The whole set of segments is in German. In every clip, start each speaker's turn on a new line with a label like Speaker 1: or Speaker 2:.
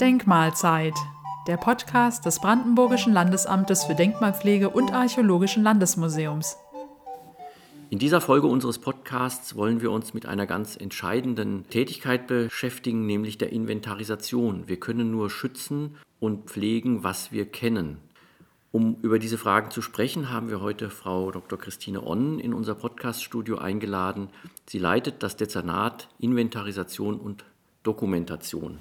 Speaker 1: Denkmalzeit, der Podcast des Brandenburgischen Landesamtes für Denkmalpflege und Archäologischen Landesmuseums.
Speaker 2: In dieser Folge unseres Podcasts wollen wir uns mit einer ganz entscheidenden Tätigkeit beschäftigen, nämlich der Inventarisation. Wir können nur schützen und pflegen, was wir kennen. Um über diese Fragen zu sprechen, haben wir heute Frau Dr. Christine Onnen in unser Podcaststudio eingeladen. Sie leitet das Dezernat Inventarisation und Dokumentation.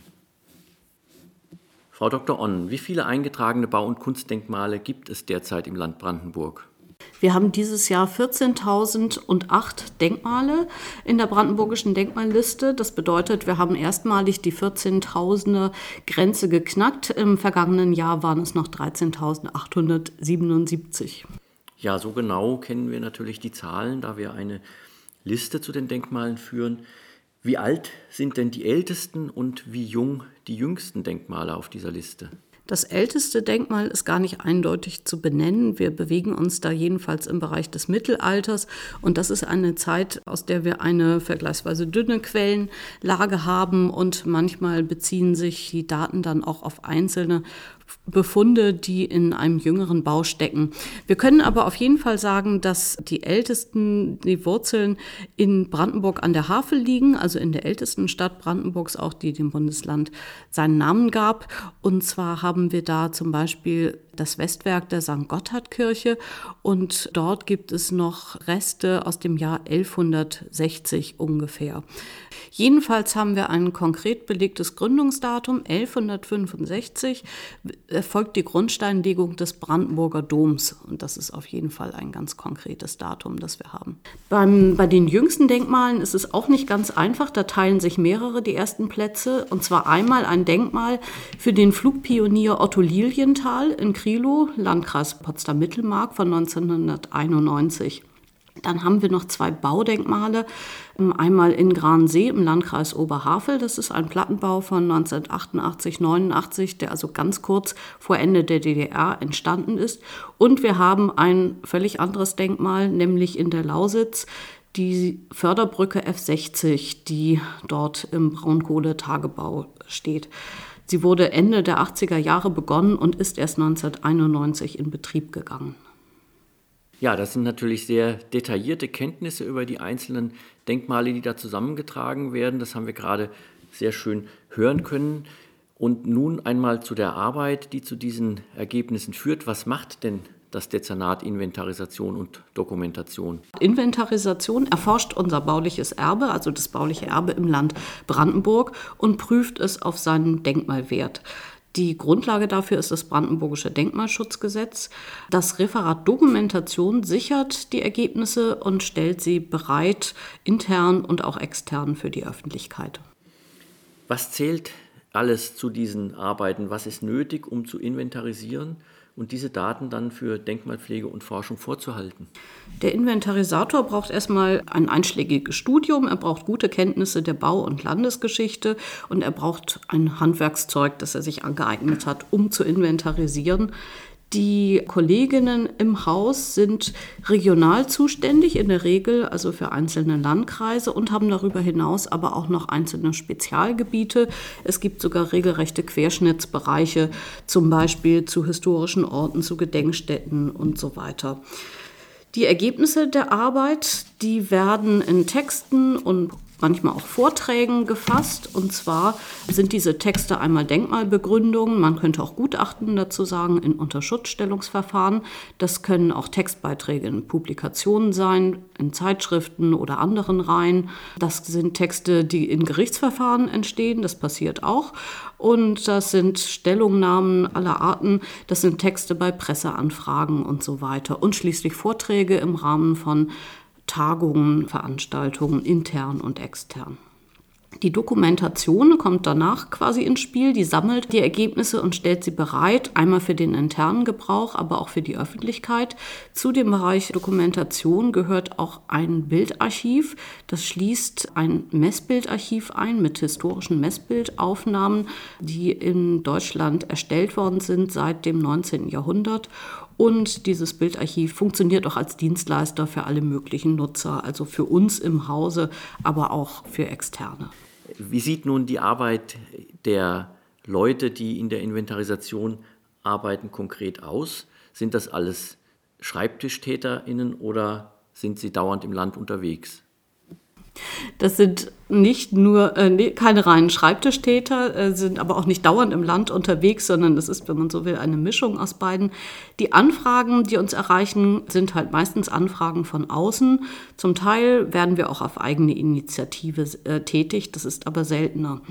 Speaker 2: Frau Dr. Onnen, wie viele eingetragene Bau- und Kunstdenkmale gibt es derzeit im Land Brandenburg?
Speaker 3: Wir haben dieses Jahr 14.008 Denkmale in der brandenburgischen Denkmalliste. Das bedeutet, wir haben erstmalig die 14.000er Grenze geknackt. Im vergangenen Jahr waren es noch 13.877.
Speaker 2: Ja, so genau kennen wir natürlich die Zahlen, da wir eine Liste zu den Denkmalen führen. Wie alt sind denn die ältesten und wie jung die jüngsten Denkmale auf dieser Liste?
Speaker 3: Das älteste Denkmal ist gar nicht eindeutig zu benennen. Wir bewegen uns da jedenfalls im Bereich des Mittelalters. Und das ist eine Zeit, aus der wir eine vergleichsweise dünne Quellenlage haben. Und manchmal beziehen sich die Daten dann auch auf einzelne Befunde, die in einem jüngeren Bau stecken. Wir können aber auf jeden Fall sagen, dass die ältesten, die Wurzeln in Brandenburg an der Havel liegen, also in der ältesten Stadt Brandenburgs, auch die dem Bundesland seinen Namen gab. Und zwar haben wir da zum Beispiel das Westwerk der St. Gotthardkirche und dort gibt es noch Reste aus dem Jahr 1160 ungefähr. Jedenfalls haben wir ein konkret belegtes Gründungsdatum 1165 erfolgt die Grundsteinlegung des Brandenburger Doms und das ist auf jeden Fall ein ganz konkretes Datum, das wir haben. Beim, bei den jüngsten Denkmalen ist es auch nicht ganz einfach, da teilen sich mehrere die ersten Plätze und zwar einmal ein Denkmal für den Flugpionier Otto Lilienthal in Krilo, Landkreis Potsdam-Mittelmark von 1991. Dann haben wir noch zwei Baudenkmale. Einmal in Gransee im Landkreis Oberhavel. Das ist ein Plattenbau von 1988, 89, der also ganz kurz vor Ende der DDR entstanden ist. Und wir haben ein völlig anderes Denkmal, nämlich in der Lausitz die Förderbrücke F60, die dort im Braunkohletagebau steht. Sie wurde Ende der 80er Jahre begonnen und ist erst 1991 in Betrieb gegangen.
Speaker 2: Ja, das sind natürlich sehr detaillierte Kenntnisse über die einzelnen Denkmale, die da zusammengetragen werden. Das haben wir gerade sehr schön hören können. Und nun einmal zu der Arbeit, die zu diesen Ergebnissen führt. Was macht denn das Dezernat Inventarisation und Dokumentation.
Speaker 3: Inventarisation erforscht unser bauliches Erbe, also das bauliche Erbe im Land Brandenburg und prüft es auf seinen Denkmalwert. Die Grundlage dafür ist das Brandenburgische Denkmalschutzgesetz. Das Referat Dokumentation sichert die Ergebnisse und stellt sie bereit, intern und auch extern für die Öffentlichkeit.
Speaker 2: Was zählt alles zu diesen Arbeiten? Was ist nötig, um zu inventarisieren? Und diese Daten dann für Denkmalpflege und Forschung vorzuhalten?
Speaker 3: Der Inventarisator braucht erstmal ein einschlägiges Studium, er braucht gute Kenntnisse der Bau- und Landesgeschichte und er braucht ein Handwerkszeug, das er sich angeeignet hat, um zu inventarisieren. Die Kolleginnen im Haus sind regional zuständig, in der Regel also für einzelne Landkreise und haben darüber hinaus aber auch noch einzelne Spezialgebiete. Es gibt sogar regelrechte Querschnittsbereiche, zum Beispiel zu historischen Orten, zu Gedenkstätten und so weiter. Die Ergebnisse der Arbeit, die werden in Texten und manchmal auch Vorträgen gefasst. Und zwar sind diese Texte einmal Denkmalbegründungen, man könnte auch Gutachten dazu sagen, in Unterschutzstellungsverfahren. Das können auch Textbeiträge in Publikationen sein, in Zeitschriften oder anderen Reihen. Das sind Texte, die in Gerichtsverfahren entstehen, das passiert auch. Und das sind Stellungnahmen aller Arten, das sind Texte bei Presseanfragen und so weiter. Und schließlich Vorträge im Rahmen von Tagungen, Veranstaltungen, intern und extern. Die Dokumentation kommt danach quasi ins Spiel, die sammelt die Ergebnisse und stellt sie bereit, einmal für den internen Gebrauch, aber auch für die Öffentlichkeit. Zu dem Bereich Dokumentation gehört auch ein Bildarchiv. Das schließt ein Messbildarchiv ein mit historischen Messbildaufnahmen, die in Deutschland erstellt worden sind seit dem 19. Jahrhundert und dieses Bildarchiv funktioniert auch als Dienstleister für alle möglichen Nutzer, also für uns im Hause, aber auch für Externe.
Speaker 2: Wie sieht nun die Arbeit der Leute, die in der Inventarisation arbeiten, konkret aus? Sind das alles SchreibtischtäterInnen oder sind sie dauernd im Land unterwegs?
Speaker 3: Das sind nicht nur äh, keine reinen Schreibtischtäter, äh, sind aber auch nicht dauernd im Land unterwegs, sondern das ist, wenn man so will, eine Mischung aus beiden. Die Anfragen, die uns erreichen, sind halt meistens Anfragen von außen. Zum Teil werden wir auch auf eigene Initiative äh, tätig, das ist aber seltener.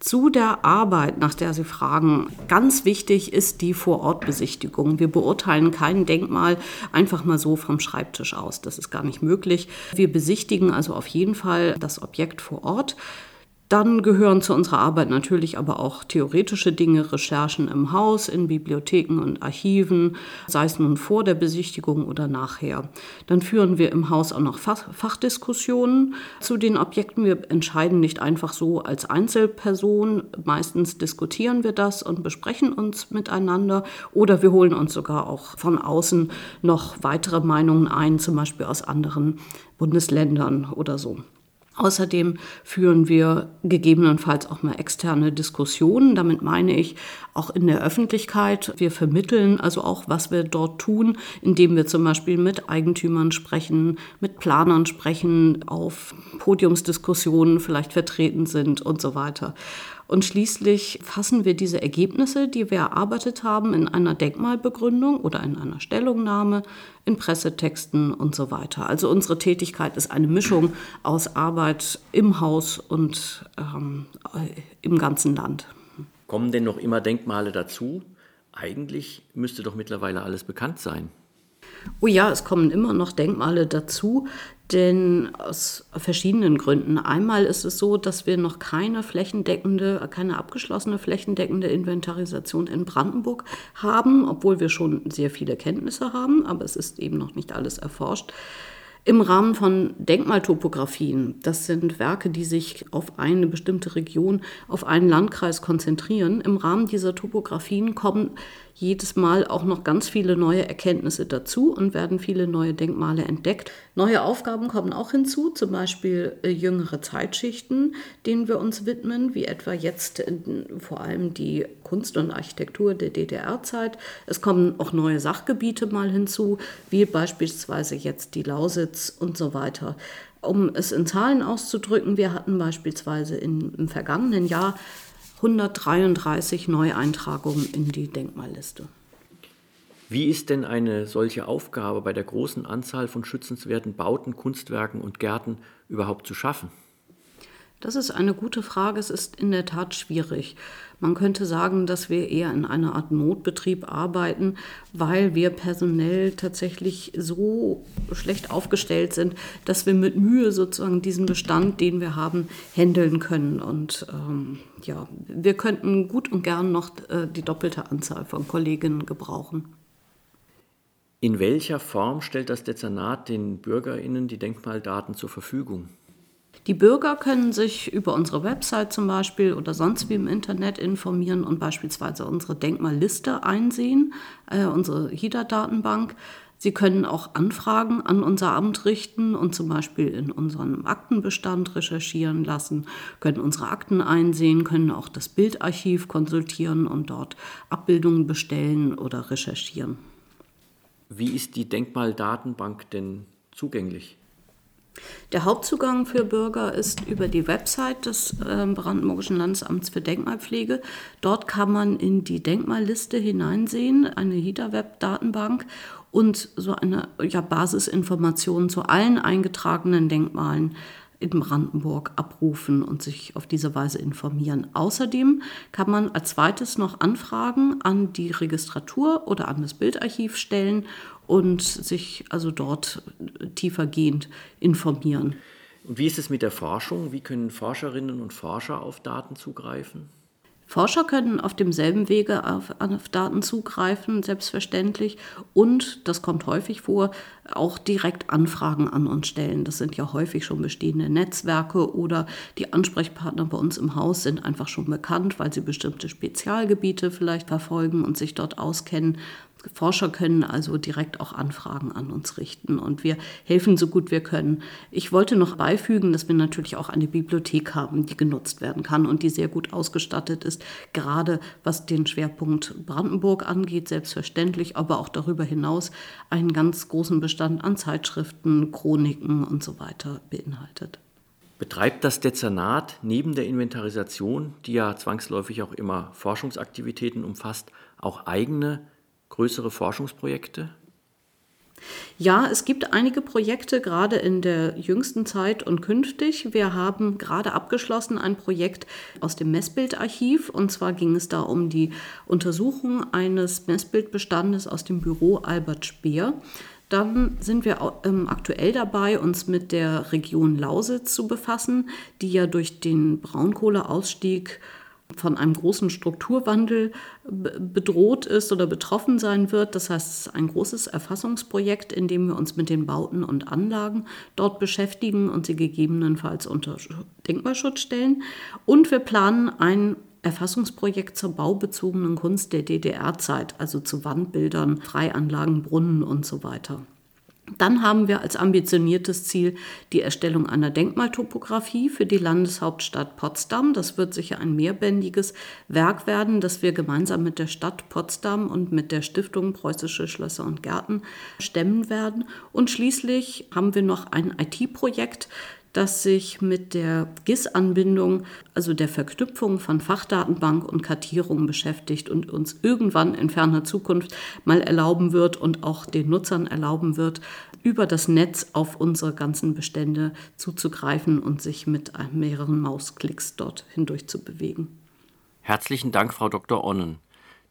Speaker 3: Zu der Arbeit, nach der Sie fragen, ganz wichtig ist die Vorortbesichtigung. Wir beurteilen kein Denkmal einfach mal so vom Schreibtisch aus. Das ist gar nicht möglich. Wir besichtigen also auf jeden Fall das Objekt vor Ort. Dann gehören zu unserer Arbeit natürlich aber auch theoretische Dinge, Recherchen im Haus, in Bibliotheken und Archiven, sei es nun vor der Besichtigung oder nachher. Dann führen wir im Haus auch noch Fach Fachdiskussionen zu den Objekten. Wir entscheiden nicht einfach so als Einzelperson. Meistens diskutieren wir das und besprechen uns miteinander oder wir holen uns sogar auch von außen noch weitere Meinungen ein, zum Beispiel aus anderen Bundesländern oder so. Außerdem führen wir gegebenenfalls auch mal externe Diskussionen. Damit meine ich auch in der Öffentlichkeit. Wir vermitteln also auch, was wir dort tun, indem wir zum Beispiel mit Eigentümern sprechen, mit Planern sprechen, auf Podiumsdiskussionen vielleicht vertreten sind und so weiter. Und schließlich fassen wir diese Ergebnisse, die wir erarbeitet haben, in einer Denkmalbegründung oder in einer Stellungnahme, in Pressetexten und so weiter. Also unsere Tätigkeit ist eine Mischung aus Arbeit im Haus und ähm, im ganzen Land.
Speaker 2: Kommen denn noch immer Denkmale dazu? Eigentlich müsste doch mittlerweile alles bekannt sein.
Speaker 3: Oh ja, es kommen immer noch Denkmale dazu, denn aus verschiedenen Gründen. Einmal ist es so, dass wir noch keine flächendeckende, keine abgeschlossene flächendeckende Inventarisation in Brandenburg haben, obwohl wir schon sehr viele Kenntnisse haben, aber es ist eben noch nicht alles erforscht. Im Rahmen von Denkmaltopografien, das sind Werke, die sich auf eine bestimmte Region, auf einen Landkreis konzentrieren, im Rahmen dieser Topografien kommen jedes Mal auch noch ganz viele neue Erkenntnisse dazu und werden viele neue Denkmale entdeckt. Neue Aufgaben kommen auch hinzu, zum Beispiel äh, jüngere Zeitschichten, denen wir uns widmen, wie etwa jetzt äh, vor allem die Kunst und Architektur der DDR-Zeit. Es kommen auch neue Sachgebiete mal hinzu, wie beispielsweise jetzt die Lausitz und so weiter. Um es in Zahlen auszudrücken, wir hatten beispielsweise in, im vergangenen Jahr 133 Neueintragungen in die Denkmalliste.
Speaker 2: Wie ist denn eine solche Aufgabe bei der großen Anzahl von schützenswerten Bauten, Kunstwerken und Gärten überhaupt zu schaffen?
Speaker 3: Das ist eine gute Frage. Es ist in der Tat schwierig. Man könnte sagen, dass wir eher in einer Art Notbetrieb arbeiten, weil wir personell tatsächlich so schlecht aufgestellt sind, dass wir mit Mühe sozusagen diesen Bestand, den wir haben, handeln können. Und ähm, ja, wir könnten gut und gern noch äh, die doppelte Anzahl von Kolleginnen gebrauchen.
Speaker 2: In welcher Form stellt das Dezernat den BürgerInnen die Denkmaldaten zur Verfügung?
Speaker 3: Die Bürger können sich über unsere Website zum Beispiel oder sonst wie im Internet informieren und beispielsweise unsere Denkmalliste einsehen, äh, unsere HIDA-Datenbank. Sie können auch Anfragen an unser Amt richten und zum Beispiel in unserem Aktenbestand recherchieren lassen, können unsere Akten einsehen, können auch das Bildarchiv konsultieren und dort Abbildungen bestellen oder recherchieren.
Speaker 2: Wie ist die Denkmaldatenbank denn zugänglich?
Speaker 3: Der Hauptzugang für Bürger ist über die Website des ähm, Brandenburgischen Landesamts für Denkmalpflege. Dort kann man in die Denkmalliste hineinsehen, eine HIDA-Web-Datenbank und so eine ja, Basisinformation zu allen eingetragenen Denkmalen in Brandenburg abrufen und sich auf diese Weise informieren. Außerdem kann man als zweites noch Anfragen an die Registratur oder an das Bildarchiv stellen und sich also dort tiefergehend informieren.
Speaker 2: Und wie ist es mit der Forschung? Wie können Forscherinnen und Forscher auf Daten zugreifen?
Speaker 3: Forscher können auf demselben Wege auf, auf, Daten zugreifen, selbstverständlich. Und, das kommt häufig vor, auch direkt Anfragen an uns stellen. Das sind ja häufig schon bestehende Netzwerke oder die Ansprechpartner bei uns im Haus sind einfach schon bekannt, weil sie bestimmte Spezialgebiete vielleicht verfolgen und sich dort auskennen. Forscher können also direkt auch Anfragen an uns richten und wir helfen so gut wir können. Ich wollte noch beifügen, dass wir natürlich auch eine Bibliothek haben, die genutzt werden kann und die sehr gut ausgestattet ist, gerade was den Schwerpunkt Brandenburg angeht, selbstverständlich, aber auch darüber hinaus einen ganz großen Bestand an Zeitschriften, Chroniken und so weiter beinhaltet.
Speaker 2: Betreibt das Dezernat neben der Inventarisation, die ja zwangsläufig auch immer Forschungsaktivitäten umfasst, auch eigene größere Forschungsprojekte?
Speaker 3: Ja, es gibt einige Projekte, gerade in der jüngsten Zeit und künftig. Wir haben gerade abgeschlossen ein Projekt aus dem Messbildarchiv. Und zwar ging es da um die Untersuchung eines Messbildbestandes aus dem Büro Albert Speer. Dann sind wir ähm, aktuell dabei, uns mit der Region Lausitz zu befassen, die ja durch den Braunkohleausstieg von einem großen Strukturwandel bedroht ist oder betroffen sein wird. Das heißt, es ist ein großes Erfassungsprojekt, in dem wir uns mit den Bauten und Anlagen dort beschäftigen und sie gegebenenfalls unter Denkmalschutz stellen. Und wir planen ein Erfassungsprojekt zur baubezogenen Kunst der DDR-Zeit, also zu Wandbildern, Freianlagen, Brunnen und so weiter. Dann haben wir als ambitioniertes Ziel die Erstellung einer Denkmaltopographie für die Landeshauptstadt Potsdam. Das wird sicher ein mehrbändiges Werk werden, das wir gemeinsam mit der Stadt Potsdam und mit der Stiftung Preußische Schlösser und Gärten stemmen werden. Und schließlich haben wir noch ein IT-Projekt, das sich mit der GIS-Anbindung, also der Verknüpfung von Fachdatenbank und Kartierung beschäftigt und uns irgendwann in ferner Zukunft mal erlauben wird und auch den Nutzern erlauben wird, über das Netz auf unsere ganzen Bestände zuzugreifen und sich mit mehreren Mausklicks dort hindurch zu bewegen.
Speaker 2: Herzlichen Dank, Frau Dr. Onnen.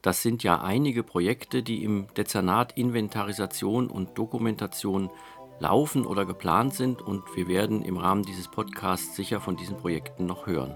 Speaker 2: Das sind ja einige Projekte, die im Dezernat Inventarisation und Dokumentation laufen oder geplant sind und wir werden im Rahmen dieses Podcasts sicher von diesen Projekten noch hören.